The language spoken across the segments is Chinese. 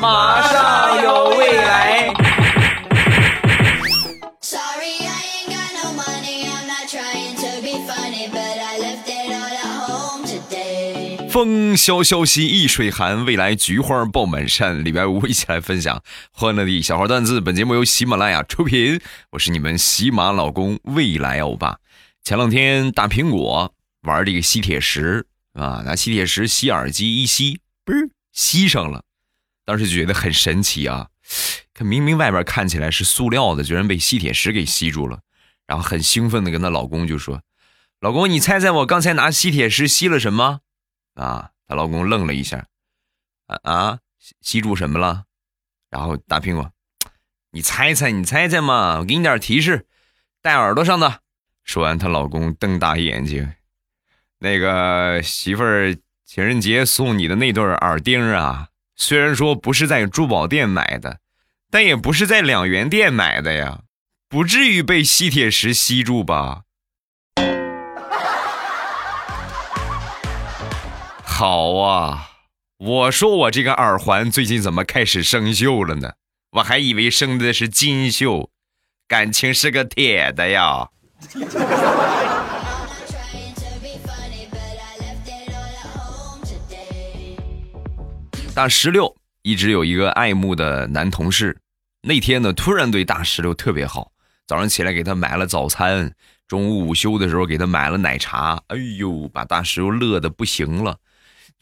马上有未来。风萧萧兮易水寒，未来菊花爆满山。礼拜五一起来分享欢乐的小花段子。本节目由喜马拉雅出品，我是你们喜马老公未来欧巴。前两天大苹果玩这个吸铁石啊，拿吸铁石吸耳机一吸，嘣儿吸上了。当时就觉得很神奇啊，看明明外边看起来是塑料的，居然被吸铁石给吸住了。然后很兴奋的跟她老公就说：“老公，你猜猜我刚才拿吸铁石吸了什么？”啊，她老公愣了一下，啊，吸吸住什么了？然后大苹果，你猜猜，你猜猜嘛，我给你点提示，戴耳朵上的。说完，她老公瞪大眼睛，那个媳妇儿情人节送你的那对耳钉啊。虽然说不是在珠宝店买的，但也不是在两元店买的呀，不至于被吸铁石吸住吧？好啊，我说我这个耳环最近怎么开始生锈了呢？我还以为生的是金锈，感情是个铁的呀。大石榴一直有一个爱慕的男同事，那天呢，突然对大石榴特别好。早上起来给他买了早餐，中午午休的时候给他买了奶茶。哎呦，把大石榴乐的不行了。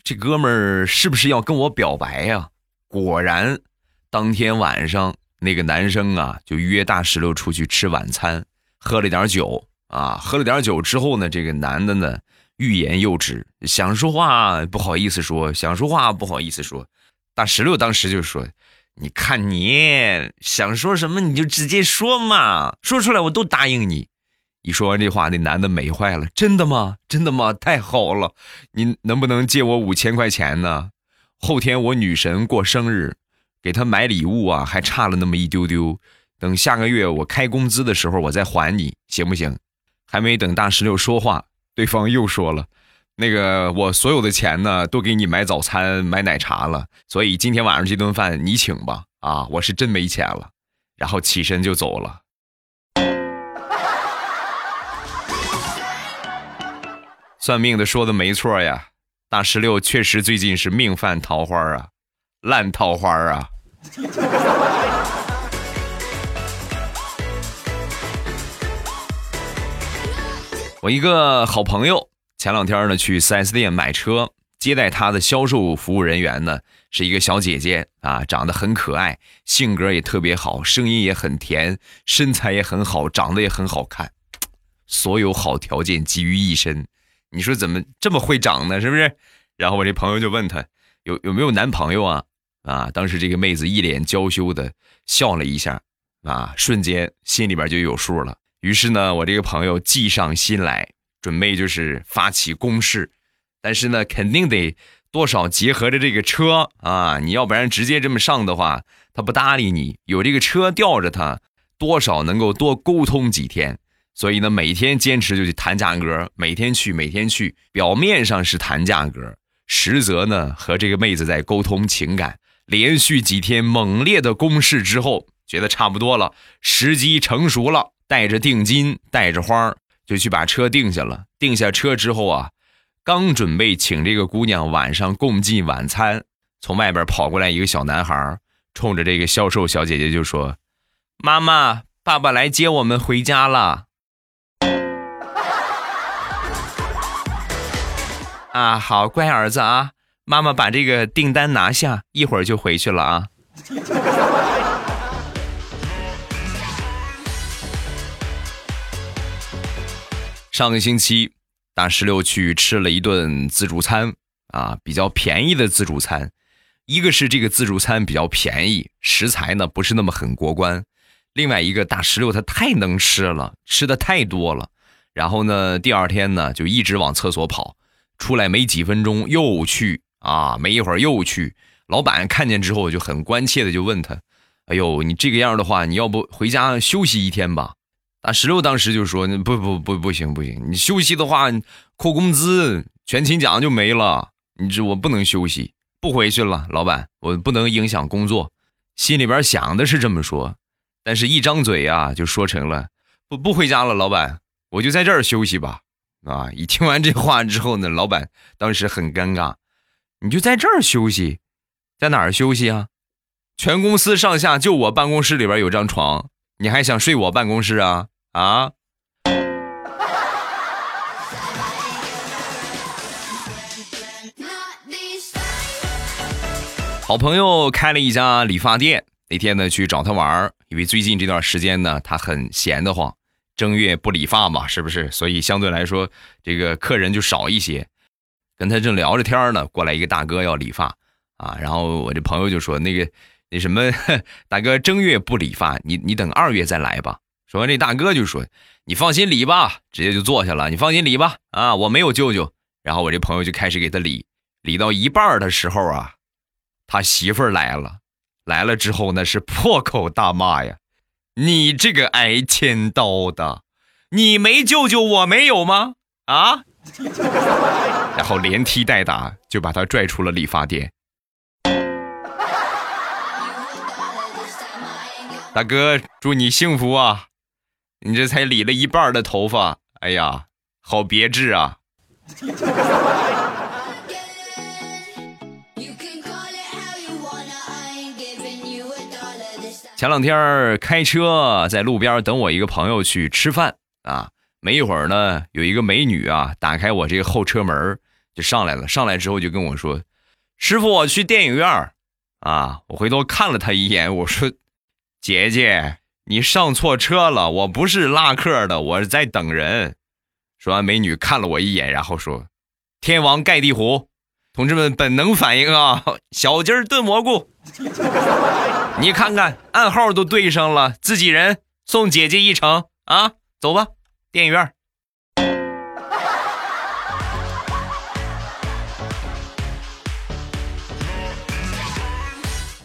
这哥们儿是不是要跟我表白呀？果然，当天晚上那个男生啊，就约大石榴出去吃晚餐，喝了点酒啊。喝了点酒之后呢，这个男的呢。欲言又止，想说话不好意思说，想说话不好意思说。大石榴当时就说：“你看你想说什么，你就直接说嘛，说出来我都答应你。”一说完这话，那男的美坏了：“真的吗？真的吗？太好了！你能不能借我五千块钱呢？后天我女神过生日，给她买礼物啊，还差了那么一丢丢。等下个月我开工资的时候，我再还你，行不行？”还没等大石榴说话。对方又说了：“那个，我所有的钱呢，都给你买早餐、买奶茶了，所以今天晚上这顿饭你请吧。啊，我是真没钱了。”然后起身就走了。算命的说的没错呀，大石榴确实最近是命犯桃花啊，烂桃花啊。我一个好朋友前两天呢去 4S 店买车，接待他的销售服务人员呢是一个小姐姐啊，长得很可爱，性格也特别好，声音也很甜，身材也很好，长得也很好看，所有好条件集于一身。你说怎么这么会长呢？是不是？然后我这朋友就问他有有没有男朋友啊？啊，当时这个妹子一脸娇羞的笑了一下，啊，瞬间心里边就有数了。于是呢，我这个朋友计上心来，准备就是发起攻势，但是呢，肯定得多少结合着这个车啊，你要不然直接这么上的话，他不搭理你。有这个车吊着他，多少能够多沟通几天。所以呢，每天坚持就去谈价格，每天去，每天去，表面上是谈价格，实则呢和这个妹子在沟通情感。连续几天猛烈的攻势之后，觉得差不多了，时机成熟了。带着定金，带着花就去把车定下了。定下车之后啊，刚准备请这个姑娘晚上共进晚餐，从外边跑过来一个小男孩，冲着这个销售小姐姐就说：“妈妈，爸爸来接我们回家了。”啊，好，乖儿子啊，妈妈把这个订单拿下，一会儿就回去了啊。上个星期，大石榴去吃了一顿自助餐啊，比较便宜的自助餐。一个是这个自助餐比较便宜，食材呢不是那么很过关；另外一个大石榴他太能吃了，吃的太多了。然后呢，第二天呢就一直往厕所跑，出来没几分钟又去啊，没一会儿又去。老板看见之后就很关切的就问他：“哎呦，你这个样的话，你要不回家休息一天吧？”大石榴当时就说：“不不不不行不行，你休息的话扣工资，全勤奖就没了。你这我不能休息，不回去了，老板，我不能影响工作。心里边想的是这么说，但是一张嘴啊，就说成了不不回家了，老板，我就在这儿休息吧。啊！一听完这话之后呢，老板当时很尴尬。你就在这儿休息，在哪儿休息啊？全公司上下就我办公室里边有张床，你还想睡我办公室啊？啊！好朋友开了一家理发店，那天呢去找他玩，因为最近这段时间呢他很闲得慌。正月不理发嘛，是不是？所以相对来说，这个客人就少一些。跟他正聊着天呢，过来一个大哥要理发啊。然后我这朋友就说：“那个那什么，大哥正月不理发，你你等二月再来吧。”说完，这大哥就说：“你放心理吧。”直接就坐下了。你放心理吧，啊，我没有舅舅。然后我这朋友就开始给他理，理到一半的时候啊，他媳妇儿来了，来了之后那是破口大骂呀。你这个挨千刀的，你没舅舅我没有吗？啊！然后连踢带打，就把他拽出了理发店。大哥，祝你幸福啊！你这才理了一半的头发，哎呀，好别致啊！前两天开车在路边等我一个朋友去吃饭啊，没一会儿呢，有一个美女啊，打开我这个后车门就上来了。上来之后就跟我说：“师傅，我去电影院啊。”我回头看了她一眼，我说：“姐姐，你上错车了，我不是拉客的，我是在等人。”说完，美女看了我一眼，然后说：“天王盖地虎，同志们本能反应啊，小鸡炖蘑菇。”你看看暗号都对上了，自己人送姐姐一程啊！走吧，电影院。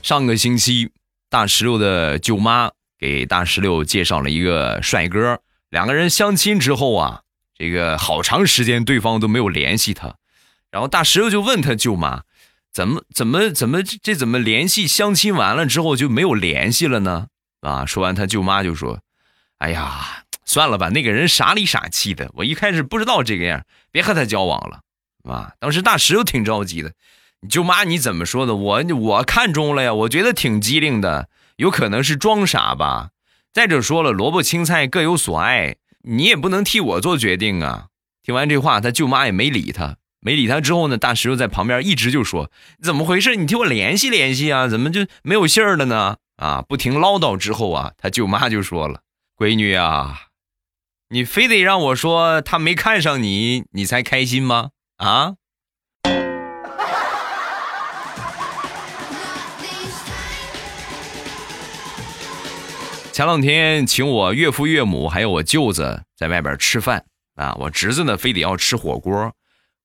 上个星期，大石榴的舅妈给大石榴介绍了一个帅哥，两个人相亲之后啊，这个好长时间对方都没有联系他，然后大石榴就问他舅妈。怎么怎么怎么这怎么联系相亲完了之后就没有联系了呢？啊！说完他舅妈就说：“哎呀，算了吧，那个人傻里傻气的，我一开始不知道这个样，别和他交往了。”啊！当时大石榴挺着急的，舅妈你怎么说的？我我看中了呀，我觉得挺机灵的，有可能是装傻吧。再者说了，萝卜青菜各有所爱，你也不能替我做决定啊。听完这话，他舅妈也没理他。没理他之后呢，大石头在旁边一直就说：“怎么回事？你替我联系联系啊？怎么就没有信儿了呢？”啊，不停唠叨之后啊，他舅妈就说了：“闺女啊，你非得让我说他没看上你，你才开心吗？啊？”前两天请我岳父岳母还有我舅子在外边吃饭啊，我侄子呢非得要吃火锅。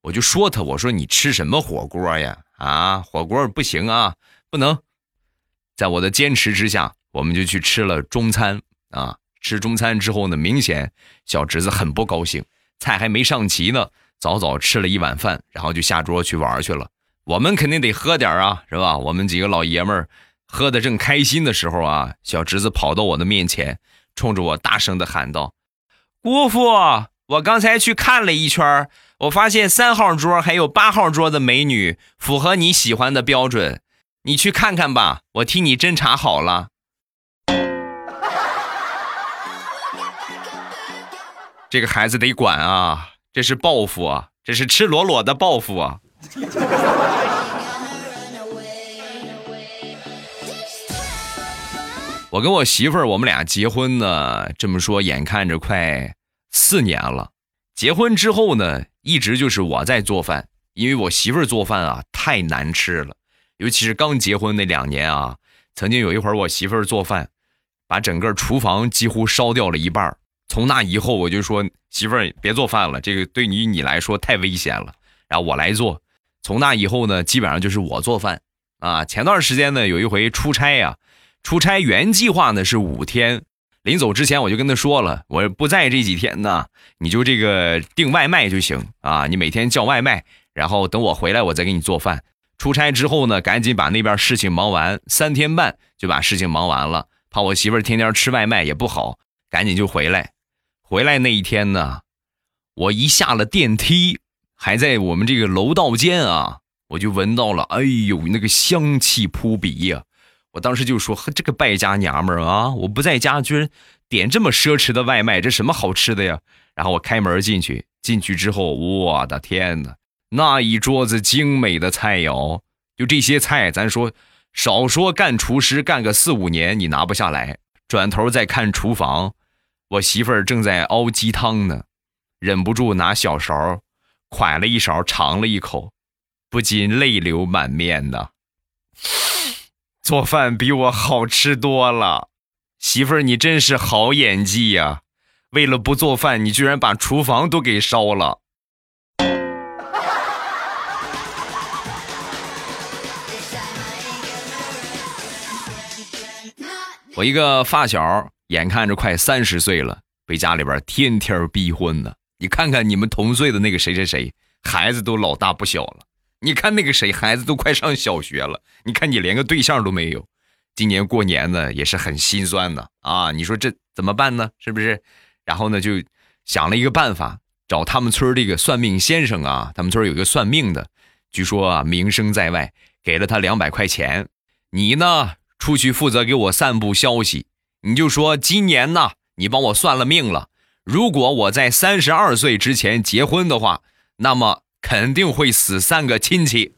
我就说他，我说你吃什么火锅呀？啊，火锅不行啊，不能。在我的坚持之下，我们就去吃了中餐啊。吃中餐之后呢，明显小侄子很不高兴，菜还没上齐呢，早早吃了一碗饭，然后就下桌去玩去了。我们肯定得喝点啊，是吧？我们几个老爷们儿喝的正开心的时候啊，小侄子跑到我的面前，冲着我大声的喊道：“姑父，我刚才去看了一圈。”我发现三号桌还有八号桌的美女符合你喜欢的标准，你去看看吧，我替你侦查好了。这个孩子得管啊，这是报复啊，这是赤裸裸的报复啊。我跟我媳妇儿，我们俩结婚呢，这么说眼看着快四年了。结婚之后呢，一直就是我在做饭，因为我媳妇儿做饭啊太难吃了，尤其是刚结婚那两年啊，曾经有一会儿我媳妇儿做饭，把整个厨房几乎烧掉了一半从那以后我就说媳妇儿别做饭了，这个对于你来说太危险了，然后我来做。从那以后呢，基本上就是我做饭啊。前段时间呢，有一回出差呀，出差原计划呢是五天。临走之前，我就跟他说了，我不在这几天呢，你就这个订外卖就行啊，你每天叫外卖，然后等我回来，我再给你做饭。出差之后呢，赶紧把那边事情忙完，三天半就把事情忙完了。怕我媳妇儿天天吃外卖也不好，赶紧就回来。回来那一天呢，我一下了电梯，还在我们这个楼道间啊，我就闻到了，哎呦，那个香气扑鼻呀！我当时就说：“，这个败家娘们儿啊，我不在家，居然点这么奢侈的外卖，这什么好吃的呀？”然后我开门进去，进去之后，我的天哪，那一桌子精美的菜肴，就这些菜，咱说少说干厨师干个四五年，你拿不下来。转头再看厨房，我媳妇儿正在熬鸡汤呢，忍不住拿小勺㧟了一勺尝了一口，不禁泪流满面呐。做饭比我好吃多了，媳妇儿，你真是好演技呀！为了不做饭，你居然把厨房都给烧了。我一个发小，眼看着快三十岁了，被家里边天天逼婚呢。你看看你们同岁的那个谁谁谁，孩子都老大不小了。你看那个谁，孩子都快上小学了。你看你连个对象都没有，今年过年呢也是很心酸的啊。你说这怎么办呢？是不是？然后呢就想了一个办法，找他们村这个算命先生啊。他们村有一个算命的，据说啊名声在外，给了他两百块钱。你呢出去负责给我散布消息，你就说今年呢你帮我算了命了，如果我在三十二岁之前结婚的话，那么。肯定会死三个亲戚，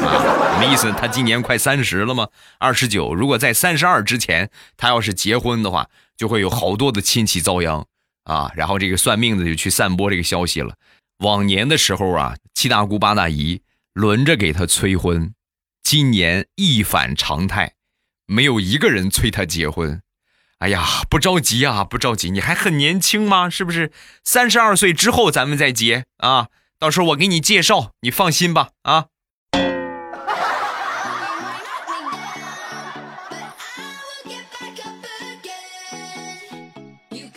啊，什么意思？他今年快三十了吗？二十九。如果在三十二之前，他要是结婚的话，就会有好多的亲戚遭殃啊。然后这个算命的就去散播这个消息了。往年的时候啊，七大姑八大姨轮着给他催婚，今年一反常态，没有一个人催他结婚。哎呀，不着急啊，不着急，你还很年轻吗？是不是？三十二岁之后咱们再结啊。到时候我给你介绍，你放心吧啊！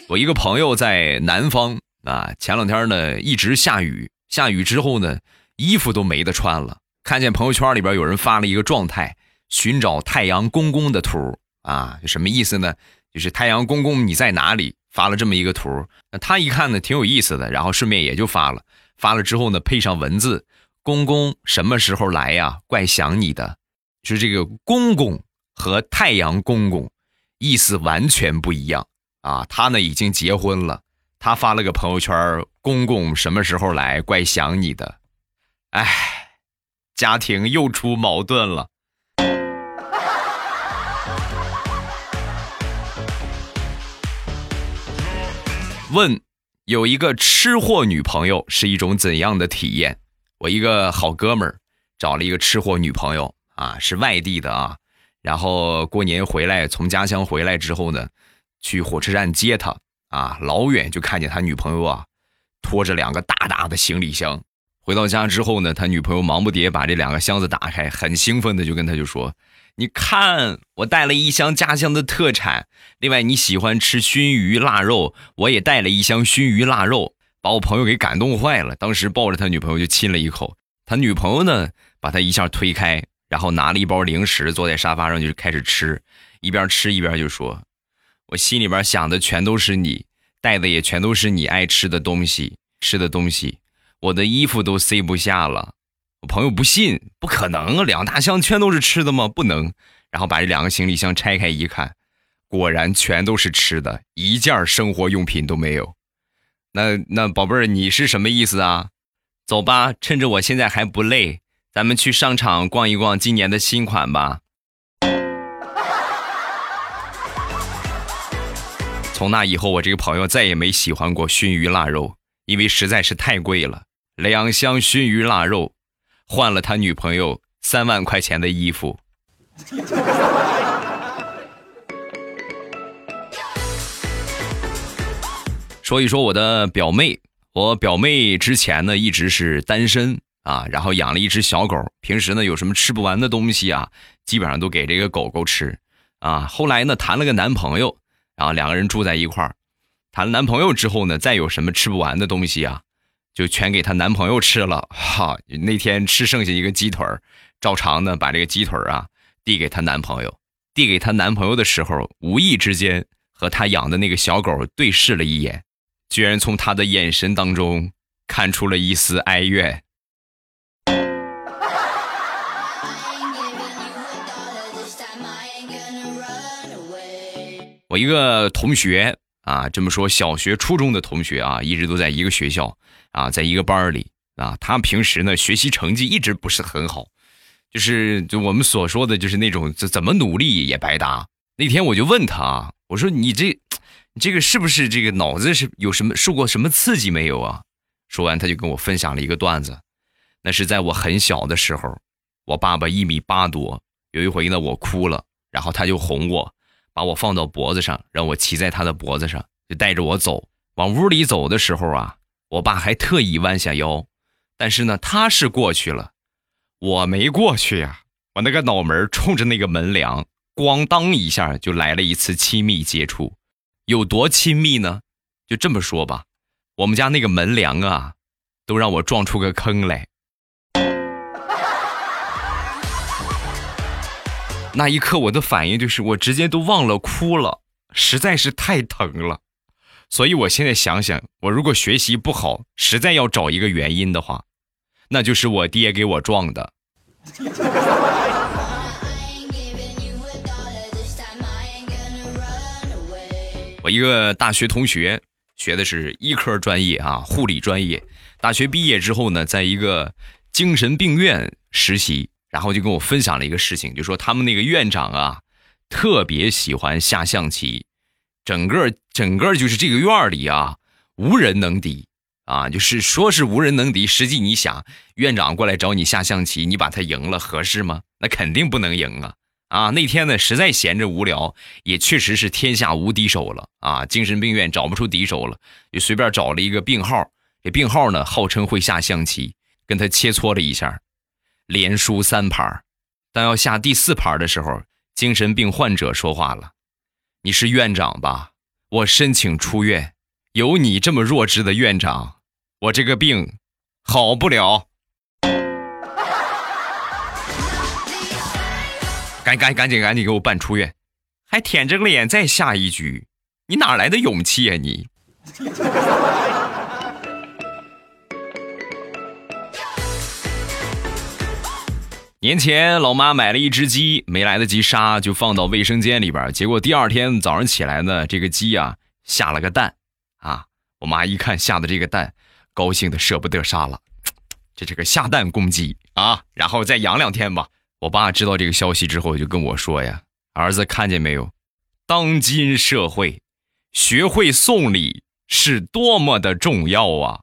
我一个朋友在南方啊，前两天呢一直下雨，下雨之后呢，衣服都没得穿了。看见朋友圈里边有人发了一个状态，寻找太阳公公的图啊，什么意思呢？就是太阳公公你在哪里？发了这么一个图，他一看呢挺有意思的，然后顺便也就发了。发了之后呢，配上文字：“公公什么时候来呀？怪想你的。”是这个公公和太阳公公意思完全不一样啊！他呢已经结婚了，他发了个朋友圈：“公公什么时候来？怪想你的。”哎，家庭又出矛盾了。问。有一个吃货女朋友是一种怎样的体验？我一个好哥们儿找了一个吃货女朋友啊，是外地的啊。然后过年回来，从家乡回来之后呢，去火车站接他啊，老远就看见他女朋友啊，拖着两个大大的行李箱。回到家之后呢，他女朋友忙不迭把这两个箱子打开，很兴奋的就跟他就说。你看，我带了一箱家乡的特产。另外，你喜欢吃熏鱼腊肉，我也带了一箱熏鱼腊肉，把我朋友给感动坏了。当时抱着他女朋友就亲了一口。他女朋友呢，把他一下推开，然后拿了一包零食，坐在沙发上就开始吃，一边吃一边就说：“我心里边想的全都是你，带的也全都是你爱吃的东西，吃的东西，我的衣服都塞不下了。”我朋友不信，不可能啊，两大箱全都是吃的吗？不能。然后把这两个行李箱拆开一看，果然全都是吃的，一件生活用品都没有。那那宝贝儿，你是什么意思啊？走吧，趁着我现在还不累，咱们去商场逛一逛今年的新款吧。从那以后，我这个朋友再也没喜欢过熏鱼腊肉，因为实在是太贵了，两箱熏鱼腊肉。换了他女朋友三万块钱的衣服。说一说我的表妹，我表妹之前呢一直是单身啊，然后养了一只小狗，平时呢有什么吃不完的东西啊，基本上都给这个狗狗吃啊。后来呢谈了个男朋友，然后两个人住在一块儿，谈了男朋友之后呢，再有什么吃不完的东西啊。就全给她男朋友吃了，哈！那天吃剩下一个鸡腿儿照常呢把这个鸡腿儿啊递给她男朋友，递给她男朋友的时候，无意之间和她养的那个小狗对视了一眼，居然从他的眼神当中看出了一丝哀怨。我一个同学啊，这么说，小学、初中的同学啊，一直都在一个学校啊，在一个班里啊。他平时呢，学习成绩一直不是很好，就是就我们所说的就是那种怎怎么努力也白搭。那天我就问他，我说你这这个是不是这个脑子是有什么受过什么刺激没有啊？说完他就跟我分享了一个段子，那是在我很小的时候，我爸爸一米八多，有一回呢我哭了，然后他就哄我。把我放到脖子上，让我骑在他的脖子上，就带着我走。往屋里走的时候啊，我爸还特意弯下腰，但是呢，他是过去了，我没过去呀。我那个脑门冲着那个门梁，咣当一下就来了一次亲密接触，有多亲密呢？就这么说吧，我们家那个门梁啊，都让我撞出个坑来。那一刻，我的反应就是我直接都忘了哭了，实在是太疼了。所以我现在想想，我如果学习不好，实在要找一个原因的话，那就是我爹给我撞的。我一个大学同学学的是医科专业啊，护理专业。大学毕业之后呢，在一个精神病院实习。然后就跟我分享了一个事情，就说他们那个院长啊，特别喜欢下象棋，整个整个就是这个院里啊，无人能敌啊，就是说是无人能敌，实际你想，院长过来找你下象棋，你把他赢了合适吗？那肯定不能赢啊！啊，那天呢，实在闲着无聊，也确实是天下无敌手了啊，精神病院找不出敌手了，就随便找了一个病号，这病号呢号称会下象棋，跟他切磋了一下。连输三盘，当要下第四盘的时候，精神病患者说话了：“你是院长吧？我申请出院。有你这么弱智的院长，我这个病好不了。赶赶赶紧赶紧给我办出院，还舔着脸再下一局，你哪来的勇气啊你？”年前，老妈买了一只鸡，没来得及杀，就放到卫生间里边。结果第二天早上起来呢，这个鸡啊下了个蛋，啊，我妈一看下的这个蛋，高兴的舍不得杀了，这是个下蛋公鸡啊，然后再养两天吧。我爸知道这个消息之后，就跟我说呀：“儿子，看见没有？当今社会，学会送礼是多么的重要啊！”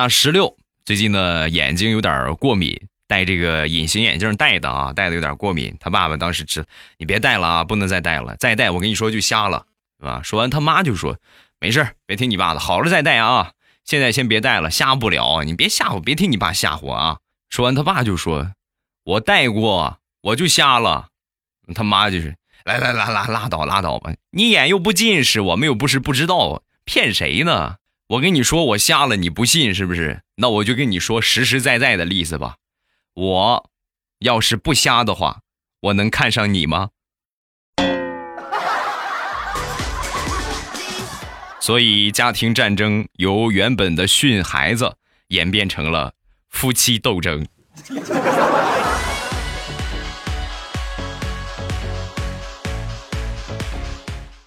大石榴最近呢眼睛有点过敏，戴这个隐形眼镜戴的啊，戴的有点过敏。他爸爸当时知，你别戴了啊，不能再戴了，再戴我跟你说就瞎了，是吧？说完他妈就说没事别听你爸的，好了再戴啊，现在先别戴了，瞎不了，你别吓唬，别听你爸吓唬啊。说完他爸就说，我戴过，我就瞎了。他妈就是来来来来拉倒拉倒吧，你眼又不近视，我们又不是不知道，骗谁呢？我跟你说，我瞎了，你不信是不是？那我就跟你说实实在在的例子吧。我要是不瞎的话，我能看上你吗？所以家庭战争由原本的训孩子演变成了夫妻斗争。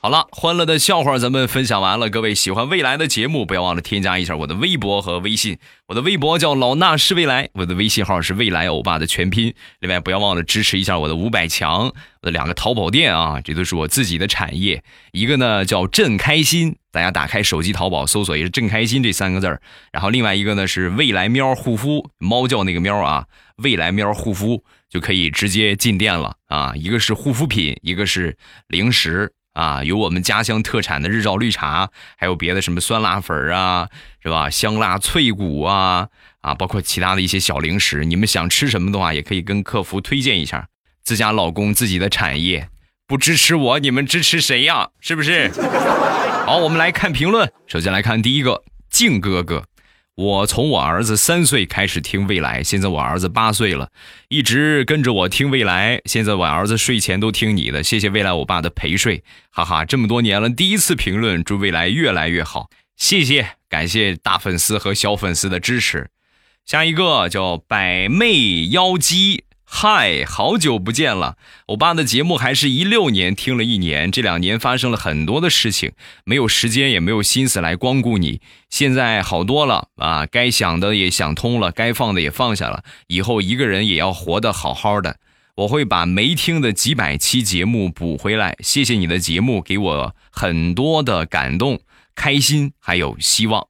好了，欢乐的笑话咱们分享完了。各位喜欢未来的节目，不要忘了添加一下我的微博和微信。我的微博叫老衲是未来，我的微信号是未来欧巴的全拼。另外，不要忘了支持一下我的五百强，我的两个淘宝店啊，这都是我自己的产业。一个呢叫朕开心，大家打开手机淘宝搜索也是朕开心这三个字儿。然后另外一个呢是未来喵护肤，猫叫那个喵啊，未来喵护肤就可以直接进店了啊。一个是护肤品，一个是零食。啊，有我们家乡特产的日照绿茶，还有别的什么酸辣粉啊，是吧？香辣脆骨啊，啊，包括其他的一些小零食。你们想吃什么的话，也可以跟客服推荐一下。自家老公自己的产业，不支持我，你们支持谁呀？是不是？好，我们来看评论。首先来看第一个，静哥哥。我从我儿子三岁开始听未来，现在我儿子八岁了，一直跟着我听未来。现在我儿子睡前都听你的，谢谢未来我爸的陪睡，哈哈，这么多年了，第一次评论，祝未来越来越好，谢谢，感谢大粉丝和小粉丝的支持。下一个叫百媚妖姬。嗨，好久不见了！我爸的节目还是一六年听了一年，这两年发生了很多的事情，没有时间也没有心思来光顾你。现在好多了啊，该想的也想通了，该放的也放下了。以后一个人也要活得好好的。我会把没听的几百期节目补回来。谢谢你的节目，给我很多的感动、开心，还有希望。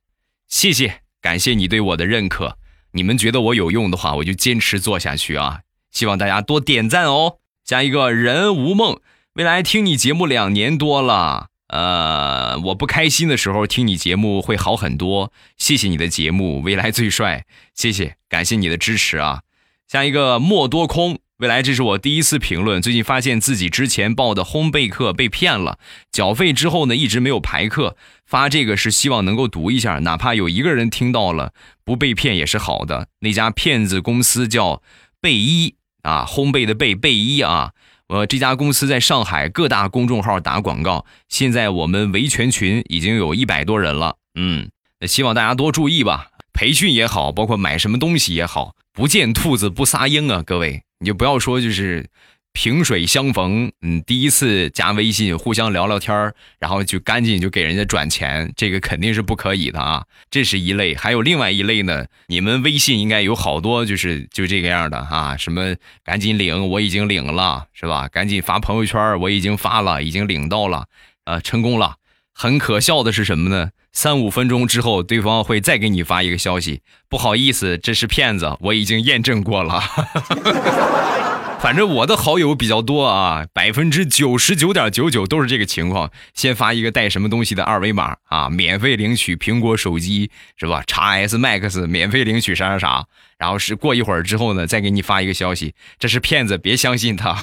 谢谢，感谢你对我的认可。你们觉得我有用的话，我就坚持做下去啊。希望大家多点赞哦！下一个人无梦，未来听你节目两年多了，呃，我不开心的时候听你节目会好很多。谢谢你的节目，未来最帅，谢谢，感谢你的支持啊！下一个莫多空，未来这是我第一次评论，最近发现自己之前报的烘焙课被骗了，缴费之后呢一直没有排课，发这个是希望能够读一下，哪怕有一个人听到了不被骗也是好的。那家骗子公司叫贝一。啊，烘焙的焙贝一啊，我，这家公司在上海各大公众号打广告，现在我们维权群已经有一百多人了，嗯，希望大家多注意吧，培训也好，包括买什么东西也好，不见兔子不撒鹰啊，各位，你就不要说就是。萍水相逢，嗯，第一次加微信，互相聊聊天然后就赶紧就给人家转钱，这个肯定是不可以的啊。这是一类，还有另外一类呢。你们微信应该有好多，就是就这个样的啊，什么赶紧领，我已经领了，是吧？赶紧发朋友圈，我已经发了，已经领到了，呃，成功了。很可笑的是什么呢？三五分钟之后，对方会再给你发一个消息，不好意思，这是骗子，我已经验证过了。反正我的好友比较多啊，百分之九十九点九九都是这个情况。先发一个带什么东西的二维码啊，免费领取苹果手机是吧？叉 S Max 免费领取啥啥啥。然后是过一会儿之后呢，再给你发一个消息，这是骗子，别相信他。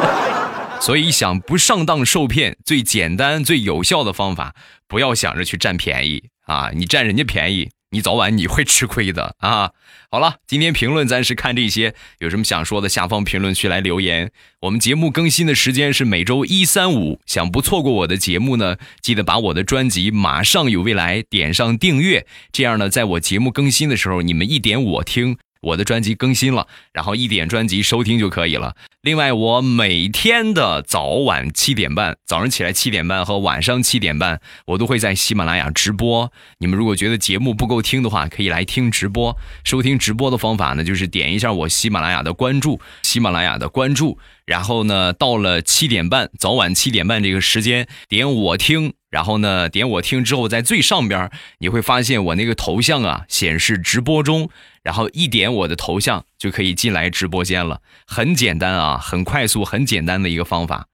所以想不上当受骗，最简单最有效的方法，不要想着去占便宜啊，你占人家便宜。你早晚你会吃亏的啊！好了，今天评论暂时看这些，有什么想说的，下方评论区来留言。我们节目更新的时间是每周一、三、五，想不错过我的节目呢，记得把我的专辑《马上有未来》点上订阅，这样呢，在我节目更新的时候，你们一点我听。我的专辑更新了，然后一点专辑收听就可以了。另外，我每天的早晚七点半，早上起来七点半和晚上七点半，我都会在喜马拉雅直播。你们如果觉得节目不够听的话，可以来听直播。收听直播的方法呢，就是点一下我喜马拉雅的关注，喜马拉雅的关注。然后呢，到了七点半，早晚七点半这个时间，点我听。然后呢，点我听之后，在最上边你会发现我那个头像啊，显示直播中。然后一点我的头像就可以进来直播间了，很简单啊，很快速，很简单的一个方法。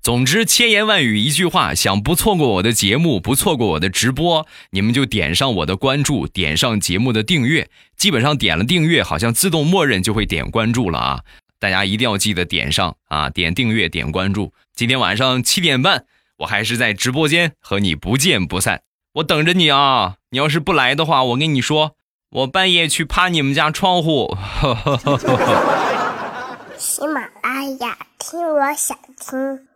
总之，千言万语一句话，想不错过我的节目，不错过我的直播，你们就点上我的关注，点上节目的订阅。基本上点了订阅，好像自动默认就会点关注了啊！大家一定要记得点上啊，点订阅，点关注。今天晚上七点半，我还是在直播间和你不见不散，我等着你啊！你要是不来的话，我跟你说。我半夜去趴你们家窗户。喜马拉雅，听我想听。